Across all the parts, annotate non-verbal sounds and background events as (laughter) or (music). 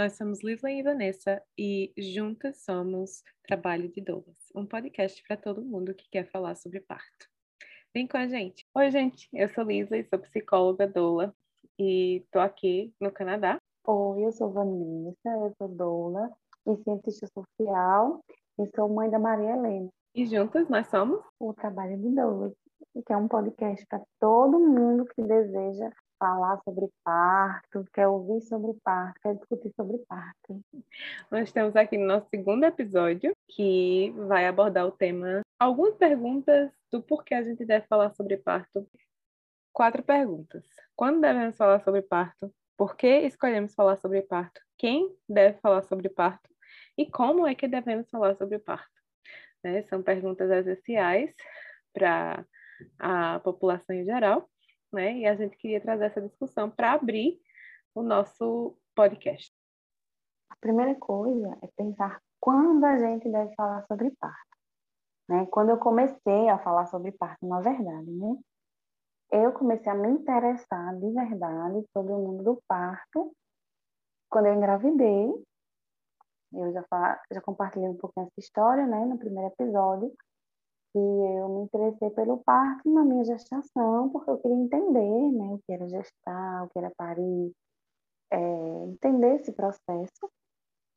Nós somos Lisla e Vanessa e juntas somos Trabalho de Doulas, um podcast para todo mundo que quer falar sobre parto. Vem com a gente. Oi, gente, eu sou Lisa e sou psicóloga doula e tô aqui no Canadá. Oi, eu sou Vanessa, eu sou doula e cientista social e sou mãe da Maria Helena. E juntas nós somos o Trabalho de Doulas, que é um podcast para todo mundo que deseja falar sobre parto, quer ouvir sobre parto, quer discutir sobre parto. Nós estamos aqui no nosso segundo episódio, que vai abordar o tema algumas perguntas do porquê a gente deve falar sobre parto. Quatro perguntas. Quando devemos falar sobre parto? Por que escolhemos falar sobre parto? Quem deve falar sobre parto? E como é que devemos falar sobre parto? Né? São perguntas essenciais para a população em geral né? E a gente queria trazer essa discussão para abrir o nosso podcast. A primeira coisa é pensar quando a gente deve falar sobre parto. Né? Quando eu comecei a falar sobre parto, na verdade, né? eu comecei a me interessar de verdade sobre o mundo do parto quando eu engravidei. Eu já, já compartilhei um pouquinho essa história né, no primeiro episódio que eu me interessei pelo parto na minha gestação, porque eu queria entender né, o que era gestar, o que era parir, é, entender esse processo.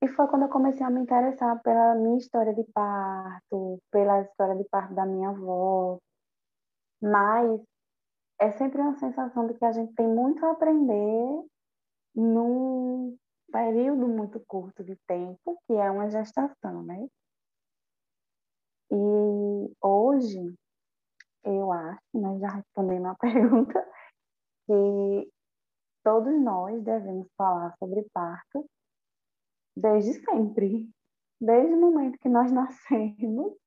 E foi quando eu comecei a me interessar pela minha história de parto, pela história de parto da minha avó. Mas é sempre uma sensação de que a gente tem muito a aprender num período muito curto de tempo, que é uma gestação, né? E hoje, eu acho, né, já respondendo a (laughs) pergunta, que todos nós devemos falar sobre parto desde sempre. Desde o momento que nós (laughs) nascemos,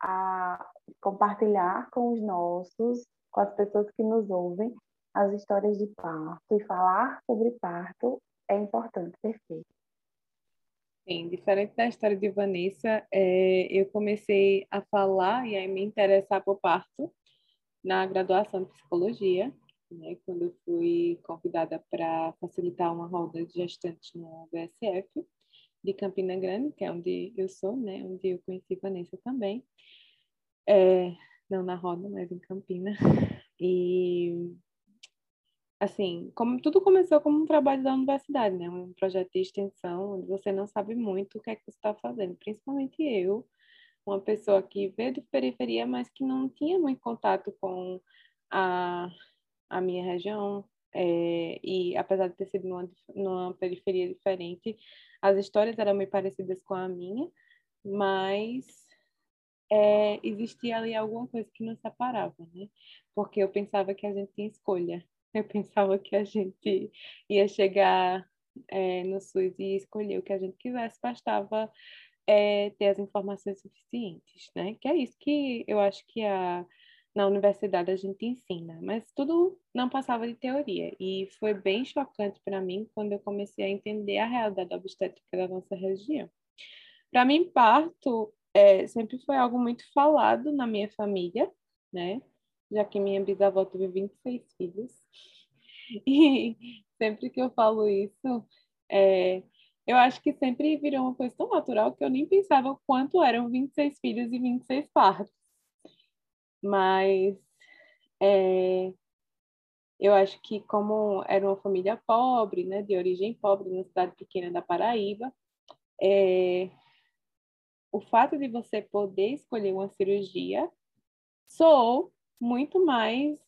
a compartilhar com os nossos, com as pessoas que nos ouvem, as histórias de parto e falar sobre parto é importante ser feito. Sim, diferente da história de Vanessa, é, eu comecei a falar e a me interessar por parto na graduação de psicologia, né, quando eu fui convidada para facilitar uma roda de gestantes no VSF de Campina Grande, que é onde eu sou, né, onde eu conheci Vanessa também. É, não na roda, mas em Campina. E assim, como tudo começou como um trabalho da universidade, né? Um projeto de extensão, onde você não sabe muito o que é que você está fazendo. Principalmente eu, uma pessoa que veio de periferia, mas que não tinha muito contato com a, a minha região. É, e apesar de ter sido numa, numa periferia diferente, as histórias eram meio parecidas com a minha, mas é, existia ali alguma coisa que nos separava, né? Porque eu pensava que a gente tinha escolha. Eu pensava que a gente ia chegar é, no SUS e escolher o que a gente quisesse, bastava é, ter as informações suficientes, né? Que é isso que eu acho que a, na universidade a gente ensina, mas tudo não passava de teoria. E foi bem chocante para mim quando eu comecei a entender a realidade obstétrica da nossa região. Para mim, parto é, sempre foi algo muito falado na minha família, né? Já que minha bisavó teve 26 filhos. (laughs) E sempre que eu falo isso, é, eu acho que sempre virou uma coisa tão natural que eu nem pensava o quanto eram 26 filhos e 26 partos. Mas é, eu acho que como era uma família pobre, né, de origem pobre, numa cidade pequena da Paraíba, é, o fato de você poder escolher uma cirurgia soou muito mais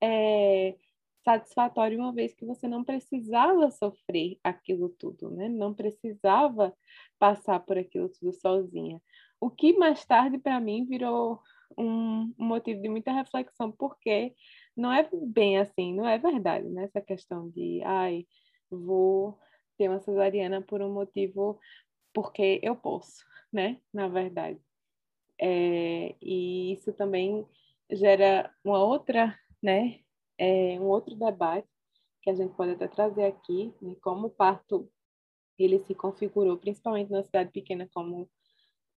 é, satisfatório uma vez que você não precisava sofrer aquilo tudo, né? Não precisava passar por aquilo tudo sozinha. O que mais tarde para mim virou um, motivo de muita reflexão, porque não é bem assim, não é verdade, né? Essa questão de, ai, vou ter uma cesariana por um motivo porque eu posso, né? Na verdade. É, e isso também gera uma outra, né, é um outro debate que a gente pode até trazer aqui, né, como o parto ele se configurou, principalmente na cidade pequena como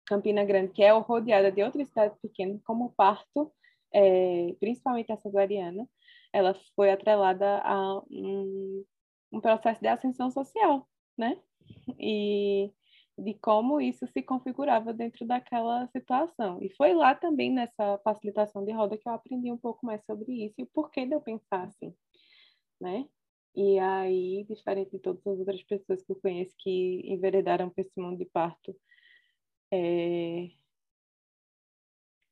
Campina Grande, que é rodeada de outras cidades pequenas, como o parto, é, principalmente a cesariana, ela foi atrelada a um, um processo de ascensão social, né? E de como isso se configurava dentro daquela situação. E foi lá também nessa facilitação de roda que eu aprendi um pouco mais sobre isso e o porquê de eu pensar assim, né? E aí, diferente de todas as outras pessoas que eu conheço que enveredaram para esse mundo de parto é,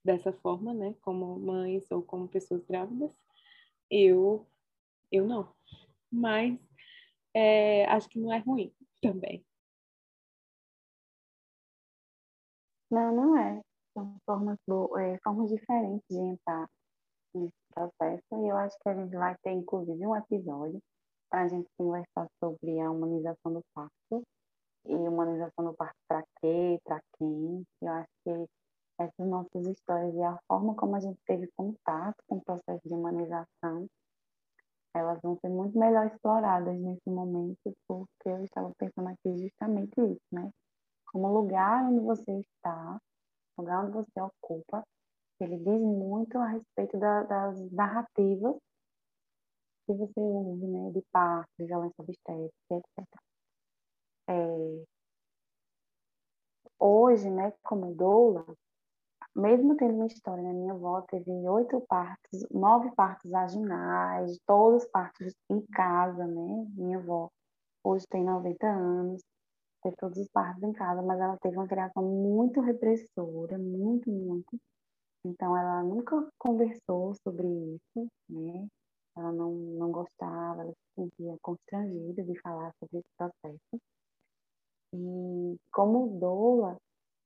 dessa forma, né, como mães ou como pessoas grávidas, eu, eu não. Mas é, acho que não é ruim também. Não, não é. São formas, é, formas diferentes de entrar nesse processo e eu acho que a gente vai ter, inclusive, um episódio para a gente conversar sobre a humanização do parto e humanização do parto para quê, para quem. Eu acho que essas nossas histórias e a forma como a gente teve contato com o processo de humanização, elas vão ser muito melhor exploradas nesse momento, porque eu estava pensando aqui justamente isso, né? Como lugar onde você está, lugar onde você ocupa, ele diz muito a respeito da, das narrativas que você ouve, né, de parto, de violência obstétrica, etc. É, hoje, né, como doula, mesmo tendo uma história, né, minha avó teve oito partos, nove partos vaginais, todos partos em casa, né, minha avó hoje tem 90 anos, teve todos os partos em casa, mas ela teve uma criação muito repressora, muito, muito. Então, ela nunca conversou sobre isso, né? Ela não, não gostava, ela se sentia constrangida de falar sobre esse processo. E como doula,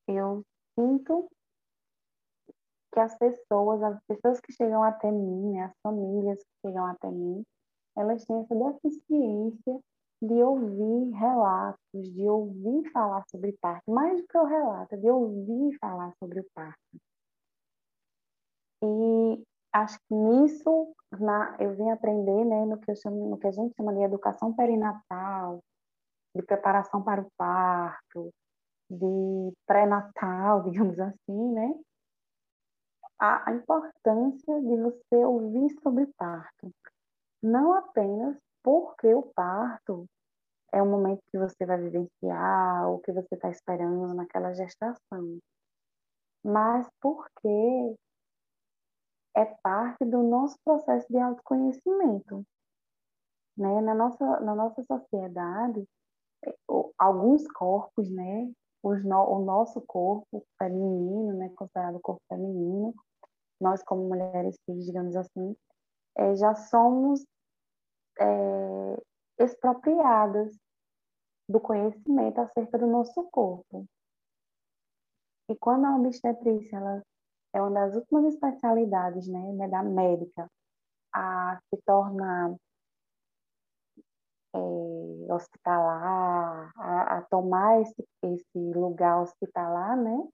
eu sinto que as pessoas, as pessoas que chegam até mim, né, as famílias que chegam até mim, elas têm essa deficiência de ouvir relatos, de ouvir falar sobre parto, mais do que o relato, de ouvir falar sobre o parto. E acho que nisso na, eu vim aprender né, no, que chamo, no que a gente chama de educação perinatal, de preparação para o parto, de pré-natal, (laughs) digamos assim, né? A, a importância de você ouvir sobre parto. Não apenas porque o parto é o momento que você vai vivenciar ou que você está esperando naquela gestação, mas porque é parte do nosso processo de autoconhecimento. Né? Na, nossa, na nossa sociedade, alguns corpos, né? No, o nosso corpo feminino, né? considerado corpo feminino, nós como mulheres, digamos assim, é, já somos é, expropriadas do conhecimento acerca do nosso corpo. E quando a obstetrícia ela é uma das últimas especialidades né, né, da médica a se tornar é, hospitalar, a, a, tomar esse, esse lugar hospitalar, né?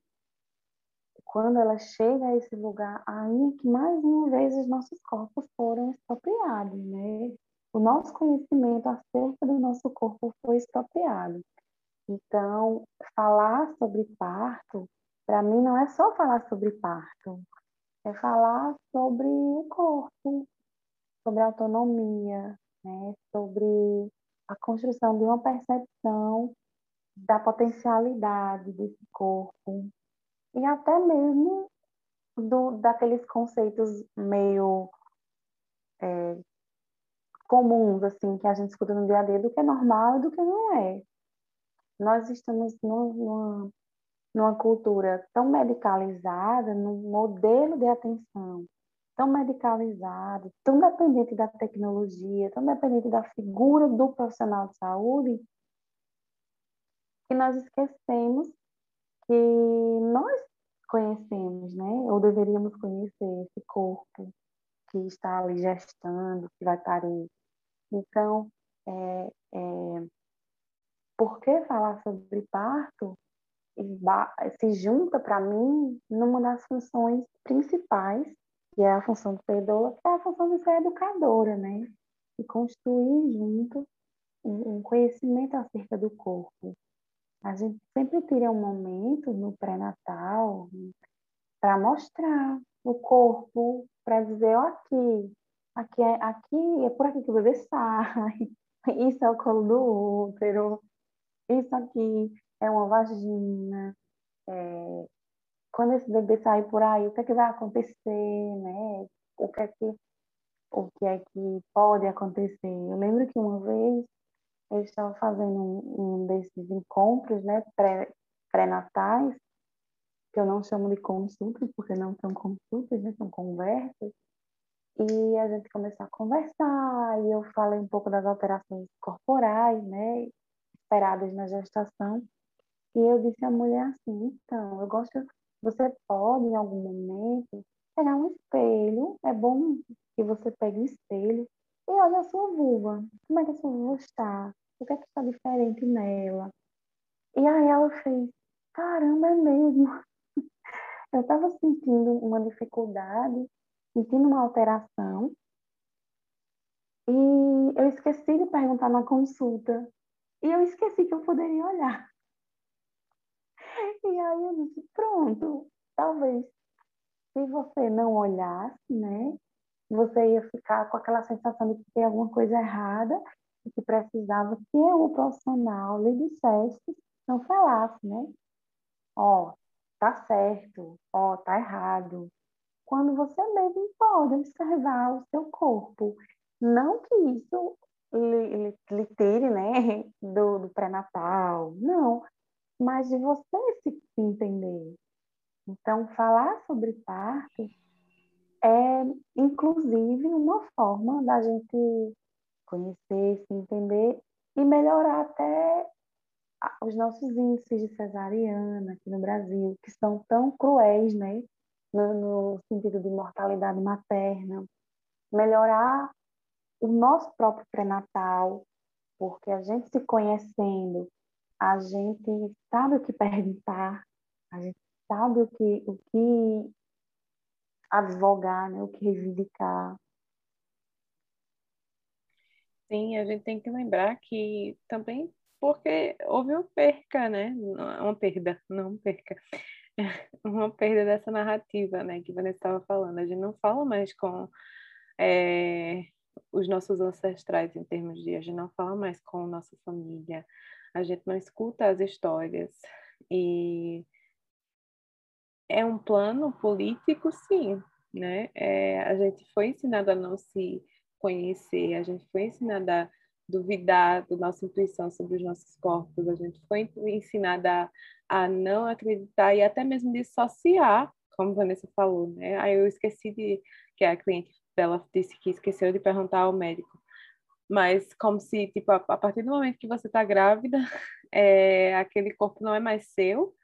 Quando ela chega a esse lugar, aí que mais uma vez os nossos corpos foram expropriados, né? O nosso conhecimento acerca do nosso corpo foi expropriado. Então, falar sobre parto para mim não é só falar sobre parto, é falar sobre o corpo, sobre autonomia, né? sobre a construção de uma percepção da potencialidade desse corpo e até mesmo do, daqueles conceitos meio é, comuns assim que a gente escuta no dia a dia do que é normal e do que não é. Nós estamos numa, numa cultura tão medicalizada, num modelo de atenção tão medicalizado, tão dependente da tecnologia, tão dependente da figura do profissional de saúde, que nós esquecemos que nós conhecemos, né? Ou deveríamos conhecer esse corpo que está ali gestando, que vai parir. Então, é, é, por que falar sobre parto se junta para mim numa das funções principais, que é a função do pedola, que é a função de ser educadora, né? E construir junto um conhecimento acerca do corpo. A gente sempre tira um momento no pré-natal para mostrar o corpo, para dizer, ó, aqui, aqui é, aqui é por aqui que o bebê sai, (laughs) isso é o colo do útero, isso aqui é uma vagina, é, quando esse bebê sair por aí, o que é que vai acontecer, né? O que é que, o que, é que pode acontecer? Eu lembro que uma vez eu estava fazendo um, um desses encontros, né, pré, pré-natais, que eu não chamo de consultas, porque não são consultas, né, são conversas, e a gente começou a conversar, e eu falei um pouco das alterações corporais, né, esperadas na gestação, e eu disse à mulher assim, então, eu gosto, você pode em algum momento pegar um espelho, é bom que você pegue um espelho e olha a sua vulva, como é que a sua vulva está? O que é que está diferente nela? E aí ela fez, caramba, é mesmo. (laughs) Eu estava sentindo uma dificuldade, sentindo uma alteração, e eu esqueci de perguntar na consulta. E eu esqueci que eu poderia olhar. E aí eu disse, pronto, talvez se você não olhasse, né, você ia ficar com aquela sensação de que tem alguma coisa errada e que precisava que o profissional lhe dissesse, não falasse, né? Ó, tá certo, ó, tá errado. Quando você mesmo pode observar o seu corpo. Não que isso lhe, lhe, lhe tire, né, (laughs) do, do pré-natal, não, mas de você se entender. Então, falar sobre parto é, inclusive, uma forma da gente conhecer, se entender e melhorar até os nossos índices de cesariana aqui no Brasil, que são tão cruéis, né? No, no sentido de mortalidade materna. Melhorar o nosso próprio pré-natal, porque a gente se conhecendo, a gente sabe o que perguntar, a gente sabe o que, o que advogar, né? o que reivindicar. Sim, a gente tem que lembrar que também porque houve uma perca, né? Uma perda, não perca. (laughs) Uma perda dessa narrativa, né? Que Vanessa estava falando. A gente não fala mais com é, os nossos ancestrais em termos de... A gente não fala mais com nossa família. A gente não escuta as histórias. E é um plano político, sim, né? É, a gente foi ensinado a não se conhecer, a gente foi ensinado a duvidar da nossa intuição sobre os nossos corpos, a gente foi ensinada a, a não acreditar e até mesmo dissociar, como Vanessa falou, né? Aí eu esqueci de que a cliente dela disse que esqueceu de perguntar ao médico, mas como se tipo a, a partir do momento que você está grávida, (laughs) é, aquele corpo não é mais seu,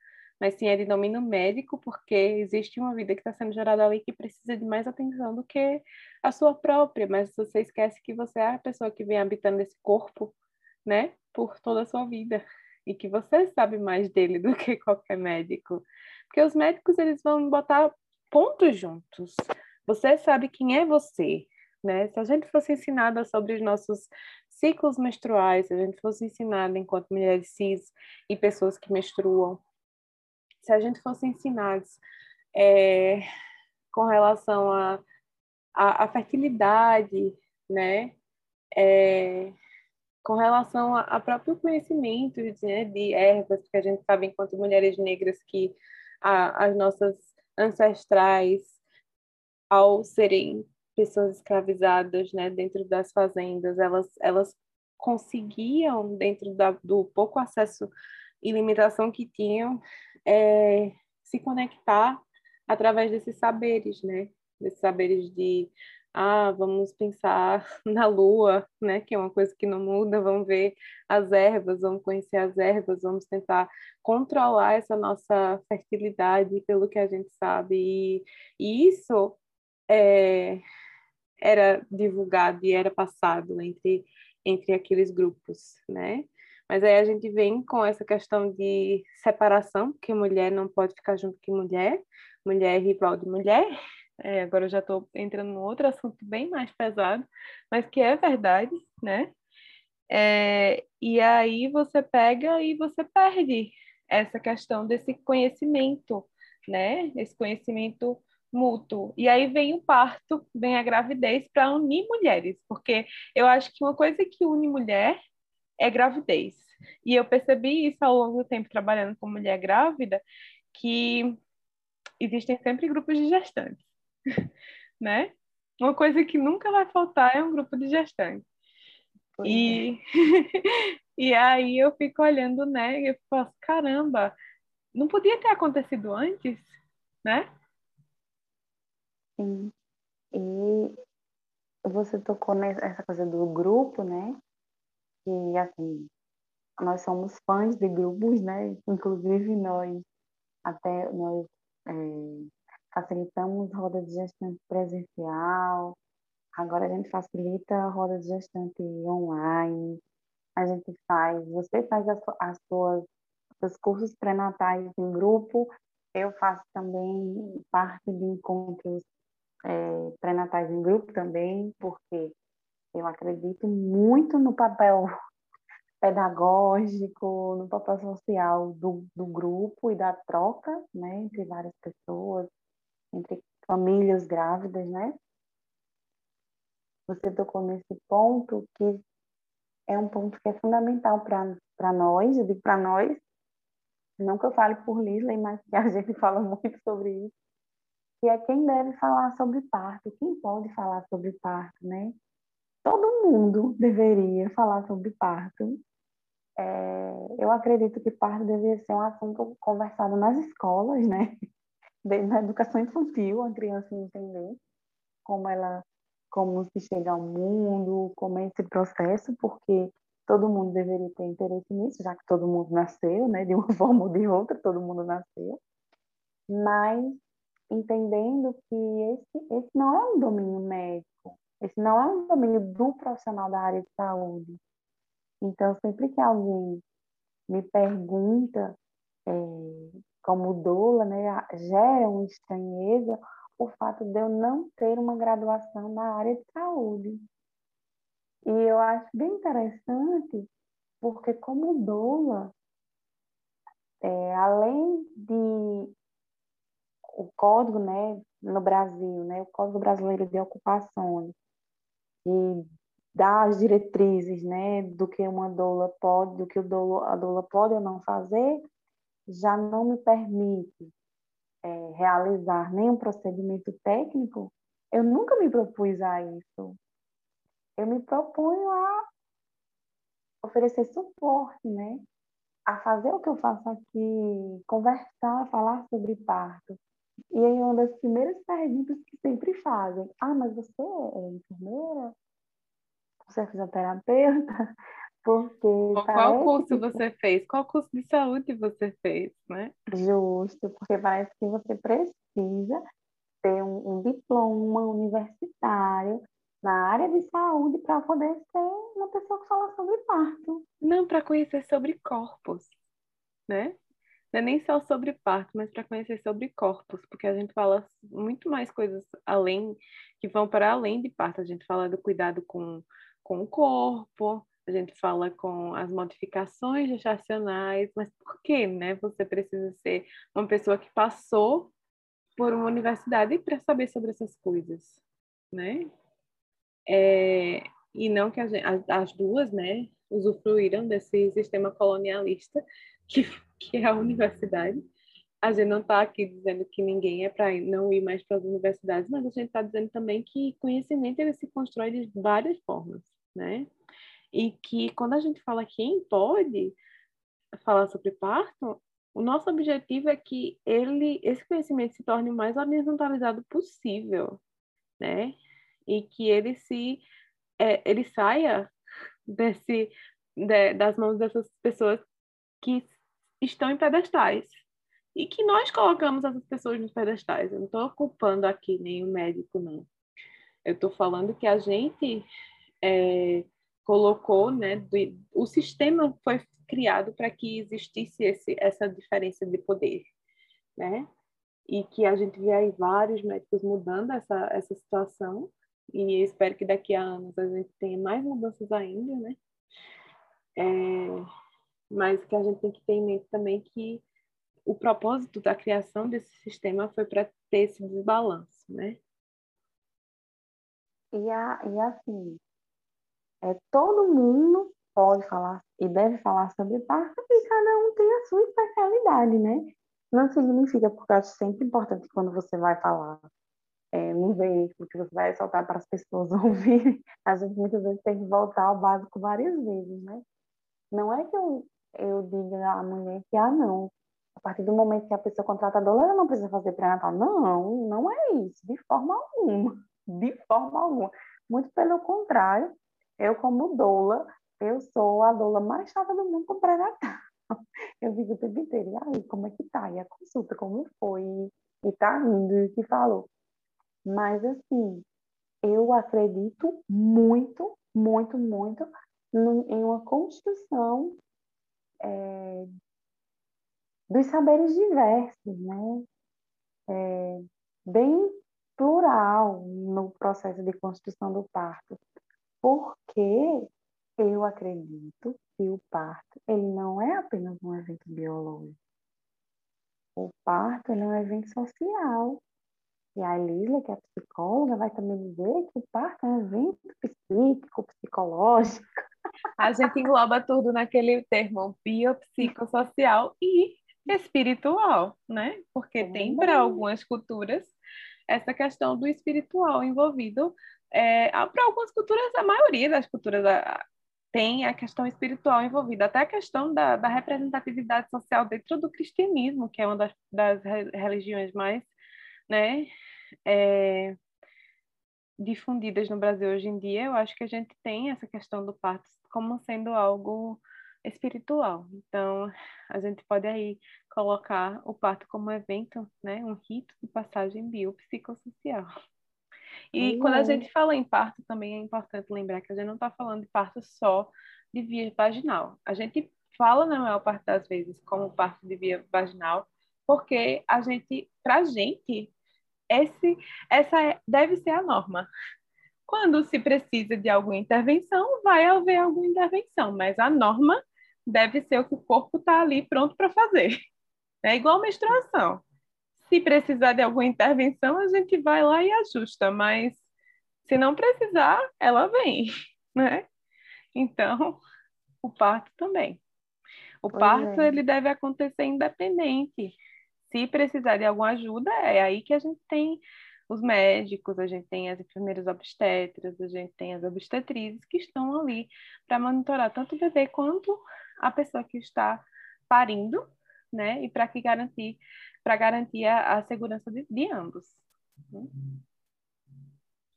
mas sim é de domínio médico, porque existe uma vida que está sendo gerada ali que precisa de mais atenção do que a sua própria, mas você esquece que você é a pessoa que vem habitando esse corpo, né, por toda a sua vida, e que você sabe mais dele (laughs) do que qualquer médico, porque os médicos eles vão botar pontos juntos. Você sabe quem é você, né? Se a gente fosse ensinada sobre os nossos ciclos menstruais, se a gente fosse ensinada enquanto mulheres cis e pessoas que menstruam, se a gente fosse ensinados é, com relação à a, a, a, fertilidade, né? É, com relação a, próprio conhecimento né, de ervas, porque a gente sabe, enquanto mulheres negras, que a, as nossas ancestrais, ao serem pessoas escravizadas né, dentro das fazendas, elas, elas conseguiam, dentro da, do pouco acesso e limitação que tinham, é, se conectar através desses saberes, né? Desses saberes de, ah, vamos pensar (laughs) na lua, né? Que é uma coisa que não muda, vamos ver as ervas, vamos conhecer as ervas, vamos tentar controlar essa nossa fertilidade pelo que a gente sabe. E, e isso é, era divulgado e era passado entre, entre aqueles grupos, né? Mas aí a gente vem com essa questão de separação, porque mulher não pode ficar junto com mulher, mulher é rival de mulher. É, agora eu já estou entrando num outro assunto bem mais pesado, mas que é verdade, né? É, e aí você pega e você perde essa questão desse conhecimento, né? Esse conhecimento mútuo. E aí vem o parto, vem a gravidez para unir mulheres, porque eu acho que uma coisa que une mulher é gravidez. E eu percebi isso ao longo do tempo trabalhando com mulher grávida, que existem sempre grupos de gestantes, (laughs) né? Uma coisa que nunca vai faltar é um grupo de gestantes. e, é. (laughs) e aí eu fico olhando, né? E eu falo, caramba, não podia ter acontecido antes, né? Sim. E você tocou nessa coisa do grupo, né? E assim, nós somos fãs de grupos, né? Inclusive nós até nós é, facilitamos roda de gestante presencial, agora a gente facilita a roda de gestante online, a gente faz, você faz as, as suas os cursos pré-natais em grupo, eu faço também parte de encontros é, pré-natais em grupo também, porque eu acredito muito no papel pedagógico, no papel social do, do grupo e da troca, né, entre várias pessoas, entre famílias grávidas, né? Você tocou nesse ponto que é um ponto que é fundamental para nós, eu digo para nós, não que eu fale por Lisley, mas que a (laughs) gente fala muito sobre isso, que é quem deve falar sobre parto, quem pode falar sobre parto, né? Todo mundo deveria falar sobre parto, é, eu acredito que parto deveria ser um assunto conversado nas escolas, né? (laughs) Na educação infantil, a criança entender como ela, como se chega ao mundo, como é esse processo, porque todo mundo deveria ter interesse nisso, já que todo mundo nasceu, né? De uma (laughs) forma ou de outra, todo mundo nasceu. Mas entendendo que esse, esse não é um domínio médico, esse não é um domínio do profissional da área de saúde então, sempre que alguém me pergunta, é, como doula, né, gera uma estranheza o fato de eu não ter uma graduação na área de saúde. E eu acho bem interessante, porque como doula, é, além de o código, né, no Brasil, né, o Código Brasileiro de Ocupações, e dar as diretrizes, né, do que uma doula pode, do que doula, a doula pode ou não fazer, já não me permite é, realizar nenhum procedimento técnico, eu nunca me propus a isso. Eu me proponho a oferecer suporte, né? A fazer o que eu faço aqui, conversar, falar sobre parto. E aí uma das primeiras perguntas que sempre fazem, ah, mas você é enfermeira? você é fisioterapeuta, (laughs) porque. Qual curso que... você fez? Qual curso de saúde você fez, né? Justo, porque parece que você precisa ter um, um diploma universitário na área de saúde para poder ser uma pessoa que fala sobre parto. Não, para conhecer sobre corpos, né? Não é nem só sobre parto, mas para conhecer sobre corpos, porque a gente fala muito mais coisas além, que vão para além de parto. A gente fala do cuidado com com o corpo, a gente fala com as modificações gestacionais, mas por que, né? Você precisa ser uma pessoa que passou por uma universidade para saber sobre essas coisas, né? É, e não que gente, as, as, duas, né, usufruíram desse sistema colonialista que, que é a universidade. A gente não está aqui dizendo que ninguém é para não ir mais para as universidades, mas a gente está dizendo também que conhecimento ele se constrói de várias formas né? E que quando a gente fala quem pode falar sobre parto, o nosso objetivo é que ele, esse conhecimento se torne o mais horizontalizado possível, né? E que ele se, é, ele saia desse, de, das mãos dessas pessoas que estão em pedestais e que nós colocamos essas pessoas nos pedestais. Eu não estou culpando aqui nenhum médico, não. Eu estou falando que a gente é, colocou, né, do, o sistema foi criado para que existisse esse, essa diferença de poder, né? E que a gente vê aí vários médicos mudando essa, essa situação, e espero que daqui a anos a gente tenha mais mudanças ainda, né? É, mas que a gente tem que ter em mente também que o propósito da criação desse sistema foi para ter esse desbalanço, né? E, a, e assim, é, todo mundo pode falar e deve falar sobre parto e cada um tem a sua especialidade, né? Não significa, porque eu acho sempre importante quando você vai falar é, no veículo, que você vai soltar para as pessoas (laughs) ouvirem, a gente muitas vezes tem que voltar ao básico várias vezes, né? Não é que eu, eu diga à mulher que, ah, não, a partir do momento que a pessoa contrata a doula, ela não precisa fazer pré-natal. Não, não é isso, de forma alguma, (laughs) de forma alguma. Muito pelo contrário, eu como doula, eu sou a doula mais chata do mundo com pré-natal. (laughs) Eu digo o tempo inteiro, e aí, como é que tá? E a consulta, como foi? E tá indo, e o que falou? Mas, assim, eu acredito muito, muito, muito em uma construção é, dos saberes diversos, né? É, bem plural no processo de construção do parto, porque eu acredito que o parto ele não é apenas um evento biológico. O parto é um evento social. E a Lília, que é psicóloga, vai também dizer que o parto é um evento psíquico, psicológico. A gente engloba tudo naquele termo biopsicossocial e espiritual, né? Porque tem para algumas culturas essa questão do espiritual envolvido. É, para algumas culturas, a maioria das culturas tem a questão espiritual envolvida, até a questão da, da representatividade social dentro do cristianismo, que é uma das, das religiões mais né, é, difundidas no Brasil hoje em dia. Eu acho que a gente tem essa questão do parto como sendo algo espiritual. Então, a gente pode aí colocar o parto como um evento, né, um rito de passagem biopsicossocial. E quando a gente fala em parto, também é importante lembrar que a gente não está falando de parto só de via vaginal. A gente fala, na maior parte das vezes, como parto de via vaginal, porque a gente, para a gente, esse, essa é, deve ser a norma. Quando se precisa de alguma intervenção, vai haver alguma intervenção, mas a norma deve ser o que o corpo está ali pronto para fazer. É igual menstruação. Se precisar de alguma intervenção, a gente vai lá e ajusta, mas se não precisar, ela vem, (laughs) né? Então, o parto também. O pois parto é. ele deve acontecer independente. Se precisar de alguma ajuda, é aí que a gente tem os médicos, a gente tem as enfermeiras obstetras, a gente tem as obstetrizes que estão ali para monitorar tanto o bebê quanto a pessoa que está parindo, né? E para que garantir para garantir a, a segurança de, de ambos.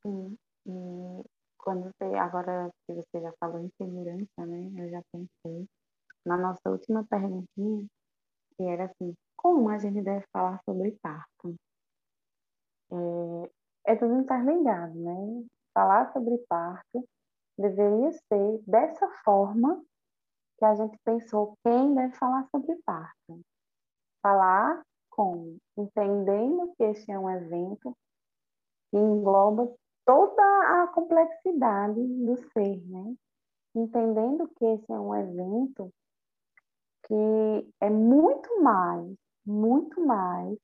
Sim. E quando você, agora que você já falou em segurança, né? Eu já pensei na nossa última perguntinha, que era assim, como a gente deve falar sobre parto? É, é tudo interligado, né? Falar sobre parto deveria ser dessa forma que a gente pensou quem deve falar sobre parto. Falar como? Entendendo que este é um evento que engloba toda a complexidade do ser, né? Entendendo que esse é um evento que é muito mais, muito mais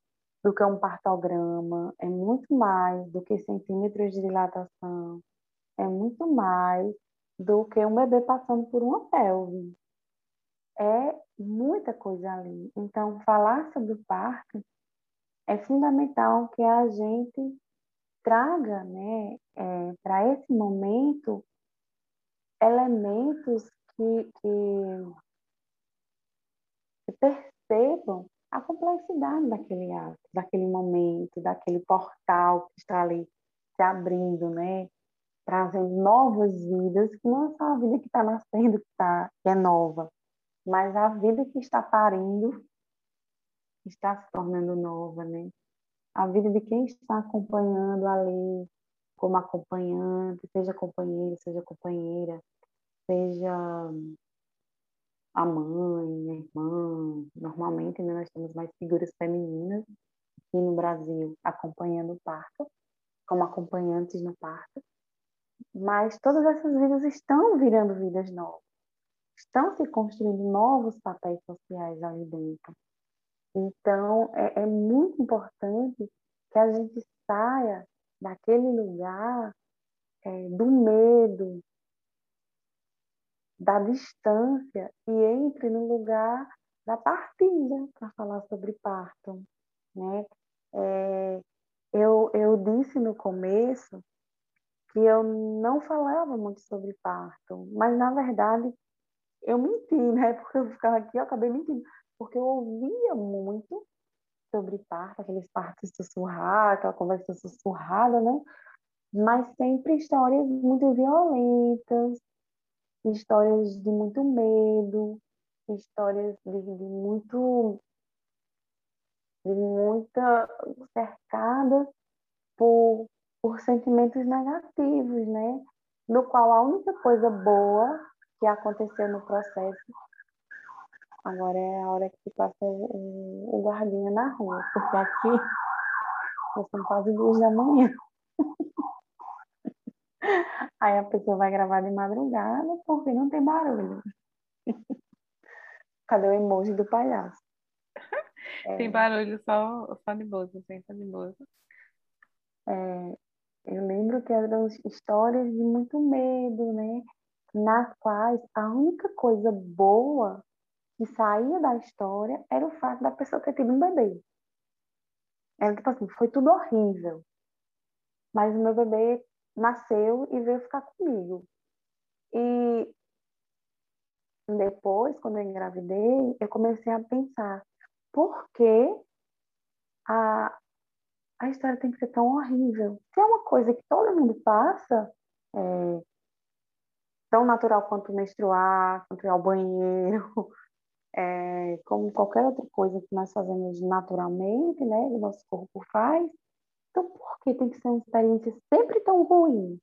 do que um partograma, é muito mais do que centímetros de dilatação, é muito mais do que um bebê passando por uma pelve é muita coisa ali. Então, falar sobre o parto é fundamental que a gente traga né, é, para esse momento elementos que, que, que percebam a complexidade daquele ato, daquele momento, daquele portal que está ali se abrindo, né? Trazendo novas vidas, que não é só a vida que está nascendo, que, tá, que é nova, mas a vida que está parindo está se tornando nova, né? A vida de quem está acompanhando ali, como acompanhante, seja companheiro, seja companheira, seja a mãe, a irmã. Normalmente, né, nós temos mais figuras femininas aqui no Brasil acompanhando o parto, como acompanhantes no parto. Mas todas essas vidas estão virando vidas novas estão se construindo novos papéis sociais ali dentro. Então, é, é muito importante que a gente saia daquele lugar é, do medo, da distância e entre no lugar da partilha para falar sobre parto, né? É, eu, eu disse no começo que eu não falava muito sobre parto, mas na verdade eu menti, (laughs) né? Porque eu ficava aqui, eu acabei mentindo, porque eu ouvia muito sobre parto, aqueles partos sussurrados, aquela conversa sussurrada, né? Mas sempre histórias muito violentas, histórias de muito medo, histórias de, de muito de muita cercada por, por sentimentos negativos, né? No qual a única coisa boa que aconteceu no processo agora é a hora que passa o, o guardinha na rua, porque aqui são quase duas da manhã. Aí a pessoa vai gravar de madrugada porque não tem barulho. (laughs) Cadê o emoji do palhaço? (laughs) Tem é. barulho só, só de sem só de bolsa. É, eu lembro que eram histórias de muito medo, né? Nas quais a única coisa boa que saía da história era o fato da pessoa ter tido um bebê. Era tipo assim, foi tudo horrível. Mas o meu bebê nasceu e veio ficar comigo. E depois, quando eu engravidei, eu comecei a pensar por que a, a história tem que ser tão horrível? Se é uma coisa que todo mundo passa, é, tão natural quanto menstruar, quanto ir ao banheiro, (laughs) é, como qualquer outra coisa que nós fazemos naturalmente, né, o nosso corpo faz, então por que tem que ser uma experiência sempre tão ruim?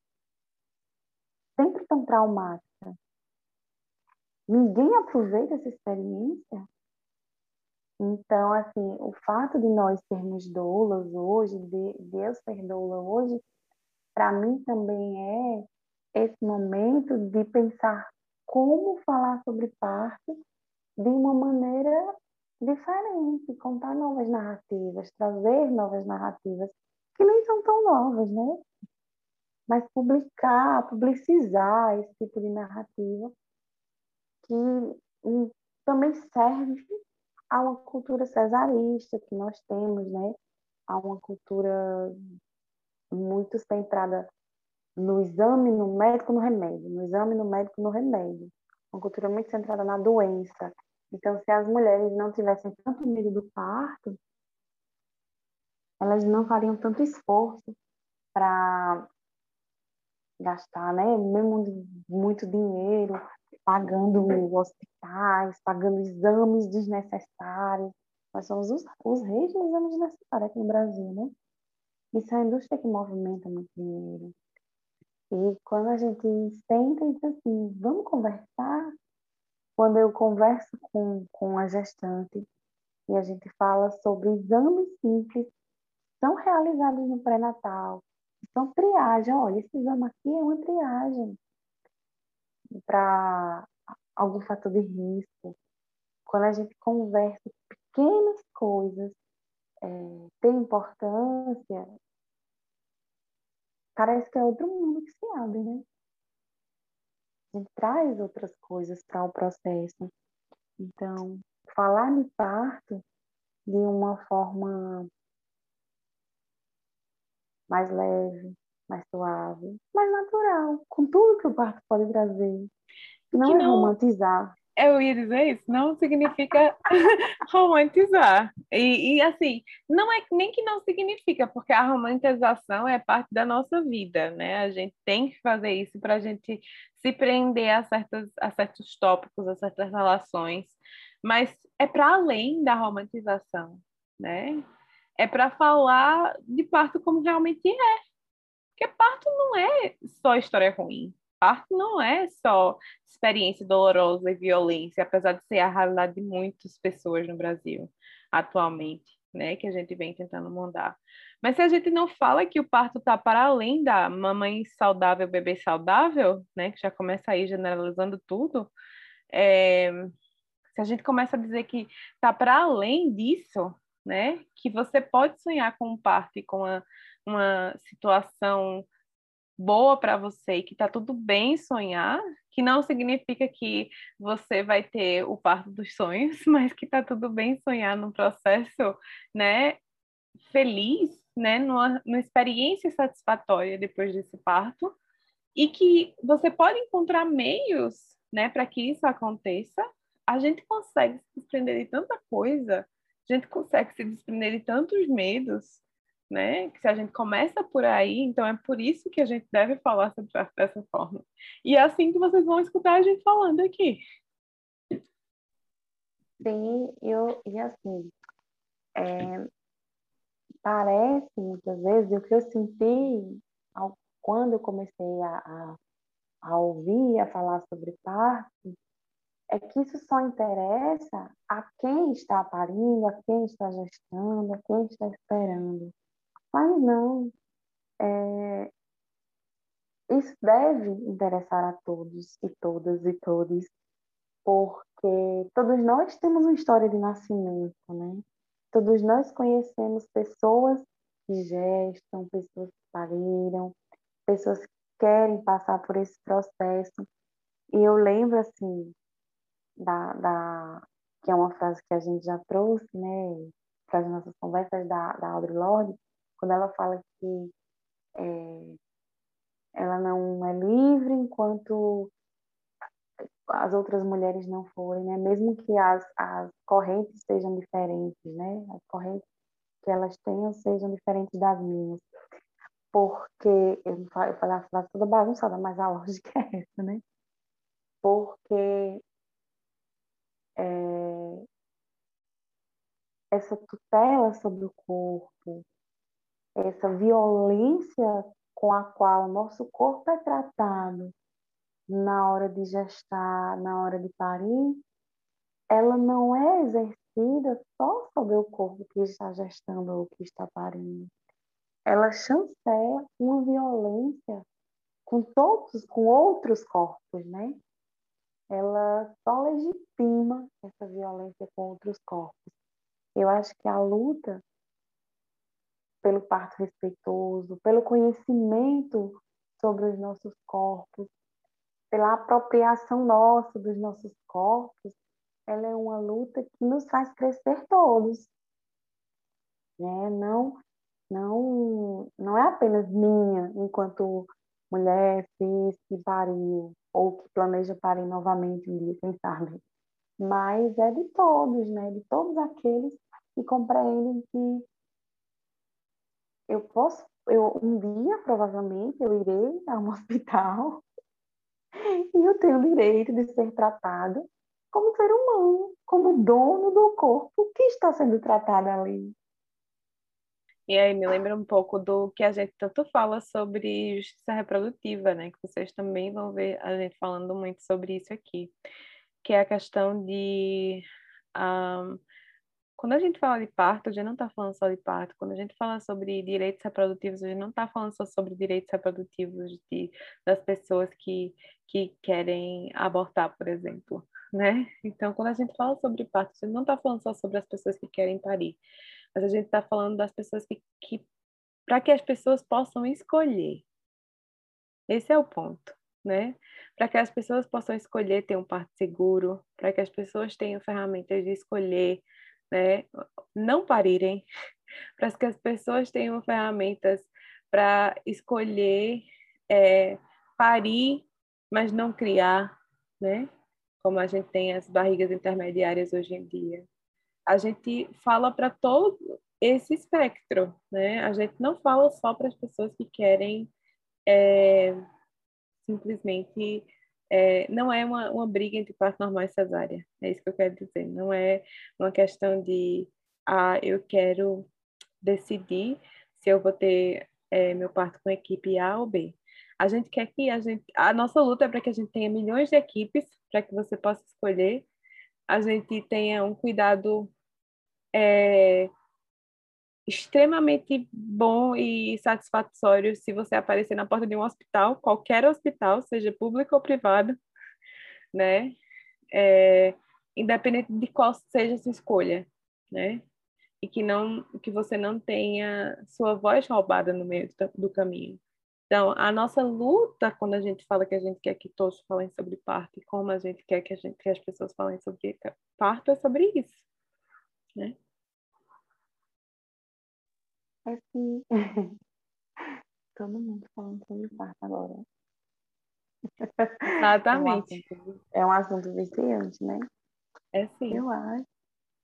Sempre tão traumática? Ninguém aproveita essa experiência? Então, assim, o fato de nós sermos doulas hoje, de, de eu ser doula hoje, para mim também é esse momento de pensar como falar sobre parto de uma maneira diferente, contar novas narrativas, trazer novas narrativas, que nem são tão novas, né? Mas publicar, publicizar esse tipo de narrativa que hum, também serve a uma cultura cesarista que nós temos, né? Há uma cultura muito centrada no exame, no médico, no remédio, no exame, no médico, no remédio. Uma cultura muito centrada na doença. Então, se as mulheres não tivessem tanto medo do parto, elas não fariam tanto esforço para gastar, né? Mesmo muito dinheiro, pagando hospitais, pagando exames desnecessários. Nós somos os, os reis dos exames desnecessários aqui no Brasil, né? Isso é a indústria que movimenta muito dinheiro. E quando a gente senta e diz assim, vamos conversar, quando eu converso com, com a gestante e a gente fala sobre exames simples são realizados no pré-natal, são triagem, olha, esse exame aqui é uma triagem para algum fator de risco. Quando a gente conversa pequenas coisas é, tem importância, parece que é outro mundo que se abre, né? A gente traz outras coisas para o processo. Então, falar de parto de uma forma mais leve, mais suave, mais natural, com tudo que o parto pode trazer. Não que é não, romantizar. Eu ia dizer isso, não significa (laughs) romantizar. E, e, assim, não é nem que não significa, porque a romantização é parte da nossa vida, né? A gente tem que fazer isso para a gente se prender a, certas, a certos tópicos, a certas relações, mas é para além da romantização, né? É para falar de parto como realmente é. Porque parto não é só história ruim. Parto não é só experiência dolorosa e violência, apesar de ser a realidade de muitas pessoas no Brasil atualmente, né, que a gente vem tentando mudar. Mas se a gente não fala que o parto está para além da mamãe saudável, bebê saudável, né, que já começa aí generalizando tudo, é, se a gente começa a dizer que está para além disso, né, que você pode sonhar com um parto e com uma, uma situação boa para você e que tá tudo bem sonhar, que não significa que você vai ter o parto dos sonhos, (laughs) mas que tá tudo bem sonhar num processo, né, feliz, né, numa, numa experiência satisfatória depois desse parto, e que você pode encontrar meios, né, para que isso aconteça. A gente consegue se desprender de tanta coisa, a gente consegue se desprender de tantos medos, né? Que se a gente começa por aí, então é por isso que a gente deve falar sobre dessa forma. E é assim que vocês vão escutar a gente falando aqui. Sim, eu, e assim, é, parece muitas vezes, o que eu senti ao, quando eu comecei a, a, a ouvir, a falar sobre parto, é que isso só interessa a quem está parindo, a quem está gestando, a quem está esperando. Mas não. É, isso deve interessar a todos e todas e todos, porque todos nós temos uma história de nascimento, né? Todos nós conhecemos pessoas que gestam, pessoas que pariram, pessoas que querem passar por esse processo. E eu lembro, assim, da, da que é uma frase que a gente já trouxe, né, para as nossas conversas da, da Audre Lorde, quando ela fala que é, ela não é livre enquanto as outras mulheres não forem, né? Mesmo que as, as correntes sejam diferentes, né? As correntes que elas tenham sejam diferentes das minhas. Porque, eu, falei a frase toda bagunçada, mas a lógica é essa, né? Porque é, essa tutela sobre o corpo, essa violência com a qual o nosso corpo é tratado na hora de gestar, na hora de parir, ela não é exercida só sobre o corpo que está gestando ou que está parindo. Ela chanceia uma violência com todos, com outros corpos, né? Ela só legitima essa violência com outros corpos. Eu acho que a luta pelo parto respeitoso, pelo conhecimento sobre os nossos corpos, pela apropriação nossa dos nossos corpos, ela é uma luta que nos faz crescer todos. Né? Não, não, não é apenas minha, enquanto mulher, cis, que pariu, ou que planeja parir novamente um dia, quem sabe. Mas é de todos, né? de todos aqueles que compreendem que eu posso, eu um dia provavelmente eu irei a um (laughs) hospital e eu tenho o direito de ser tratado como ser humano, como dono do corpo que está sendo tratado ali. E aí me lembra um pouco do que a gente tanto fala sobre justiça reprodutiva, né? Que vocês também vão ver a gente falando muito sobre isso aqui, que é a questão de um, quando a gente fala de parto, a gente não está falando só de parto. Quando a gente fala sobre direitos reprodutivos, a gente não está falando só sobre direitos reprodutivos de, das pessoas que, que querem abortar, por exemplo, né? Então, quando a gente fala sobre parto, a gente não está falando só sobre as pessoas que querem parir, mas a gente está falando das pessoas que, que para que as pessoas possam escolher. Esse é o ponto, né? Para que as pessoas possam escolher ter um parto seguro, para que as pessoas tenham ferramentas de escolher né, não parirem, (laughs) para que as pessoas tenham ferramentas para escolher é, parir, mas não criar, né? Como a gente tem as barrigas intermediárias hoje em dia. A gente fala para todo esse espectro, né? A gente não fala só para as pessoas que querem é, simplesmente é, não é uma, uma briga entre parto normal e cesárea. É isso que eu quero dizer. Não é uma questão de, ah, eu quero decidir se eu vou ter é, meu parto com equipe A ou B. A gente quer que a gente, a nossa luta é para que a gente tenha milhões de equipes para que você possa escolher. A gente tenha um cuidado é, extremamente bom e satisfatório se você aparecer na porta de um hospital, qualquer hospital, seja público ou privado, né? É, independente de qual seja a sua escolha, né? E que não que você não tenha sua voz roubada no meio do, do caminho. Então, a nossa luta, quando a gente fala que a gente quer que todos falem sobre parto e como a gente quer que, a gente, que as pessoas falem sobre parto, é sobre isso, né? É sim. (laughs) Todo mundo falando sobre parto agora. Exatamente. (laughs) É um assunto, é um assunto viciante, né? É sim. Eu acho.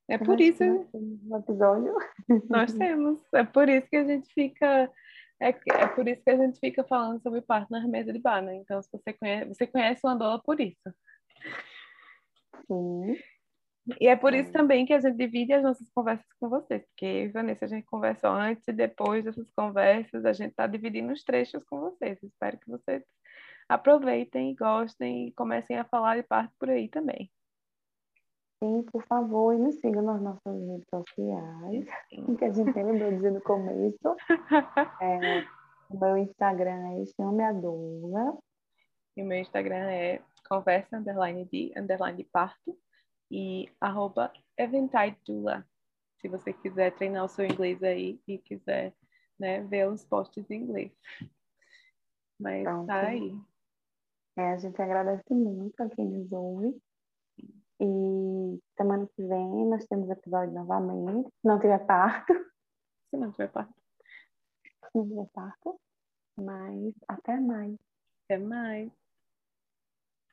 É por isso. No episódio. (laughs) Nós temos. É por isso que a gente fica. É, é por isso que a gente fica falando sobre parto na mesa de bar, né? Então, se você conhece, você conhece o Andola por isso. Sim. E é por isso também que a gente divide as nossas conversas com vocês, porque, Vanessa, a gente conversa antes e depois dessas conversas, a gente está dividindo os trechos com vocês. Espero que vocês aproveitem, gostem e comecem a falar de parto por aí também. Sim, por favor, e nos sigam nas nossas redes sociais, (laughs) que a gente lembrou de dizer no começo. (laughs) É, o meu Instagram é Chame a Doula. E o meu Instagram é conversa underline de underline parto e arroba Dula. Se você quiser treinar o seu inglês aí e quiser né, ver os posts em inglês. Mas Pronto. tá aí. É, a gente agradece muito a quem nos ouve. E semana que vem nós temos episódio novamente. Se não tiver parto. Se não tiver parto. Se não tiver parto. Mas até mais. Até mais.